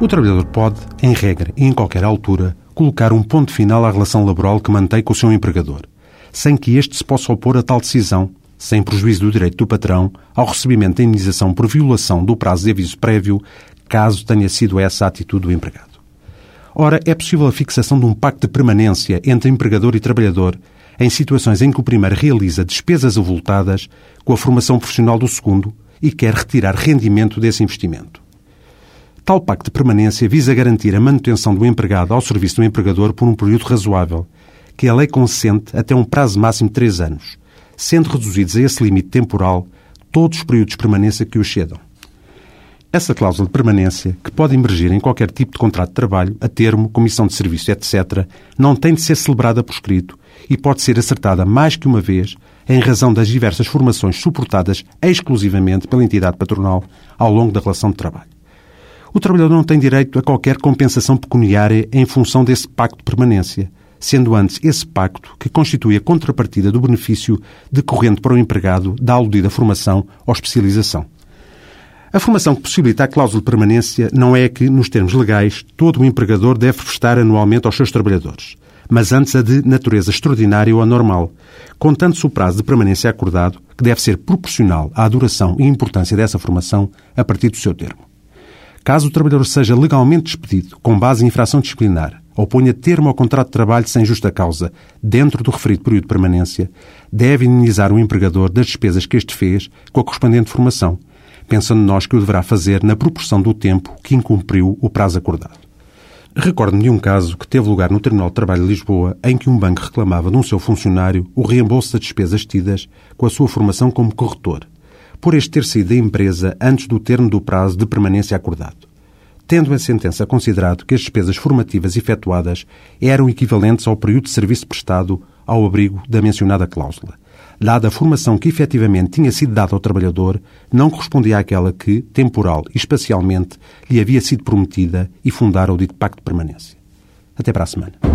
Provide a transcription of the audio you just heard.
O trabalhador pode, em regra e em qualquer altura, colocar um ponto final à relação laboral que mantém com o seu empregador, sem que este se possa opor a tal decisão, sem prejuízo do direito do patrão ao recebimento da indenização por violação do prazo de aviso prévio, caso tenha sido essa a atitude do empregado. Ora, é possível a fixação de um pacto de permanência entre empregador e trabalhador em situações em que o primeiro realiza despesas avultadas com a formação profissional do segundo e quer retirar rendimento desse investimento. Tal pacto de permanência visa garantir a manutenção do empregado ao serviço do empregador por um período razoável, que a lei consente até um prazo máximo de três anos, sendo reduzidos a esse limite temporal todos os períodos de permanência que o excedam. Essa cláusula de permanência, que pode emergir em qualquer tipo de contrato de trabalho, a termo, comissão de serviço, etc., não tem de ser celebrada por escrito e pode ser acertada mais que uma vez em razão das diversas formações suportadas exclusivamente pela entidade patronal ao longo da relação de trabalho. O trabalhador não tem direito a qualquer compensação pecuniária em função desse pacto de permanência, sendo antes esse pacto que constitui a contrapartida do benefício decorrente para o empregado da aludida formação ou especialização. A formação que possibilita a cláusula de permanência não é que, nos termos legais, todo o empregador deve prestar anualmente aos seus trabalhadores, mas antes a de natureza extraordinária ou anormal, contando-se o prazo de permanência acordado, que deve ser proporcional à duração e importância dessa formação a partir do seu termo. Caso o trabalhador seja legalmente despedido com base em infração disciplinar ou ponha termo ao contrato de trabalho sem justa causa dentro do referido período de permanência, deve indemnizar o empregador das despesas que este fez com a correspondente formação, pensando nós que o deverá fazer na proporção do tempo que incumpriu o prazo acordado. Recordo-me de um caso que teve lugar no Tribunal de Trabalho de Lisboa em que um banco reclamava de um seu funcionário o reembolso das despesas tidas com a sua formação como corretor por este ter saído da empresa antes do termo do prazo de permanência acordado. Tendo a sentença considerado que as despesas formativas efetuadas eram equivalentes ao período de serviço prestado ao abrigo da mencionada cláusula, dada a formação que efetivamente tinha sido dada ao trabalhador, não correspondia àquela que, temporal e espacialmente, lhe havia sido prometida e fundara o dito pacto de permanência. Até para a semana.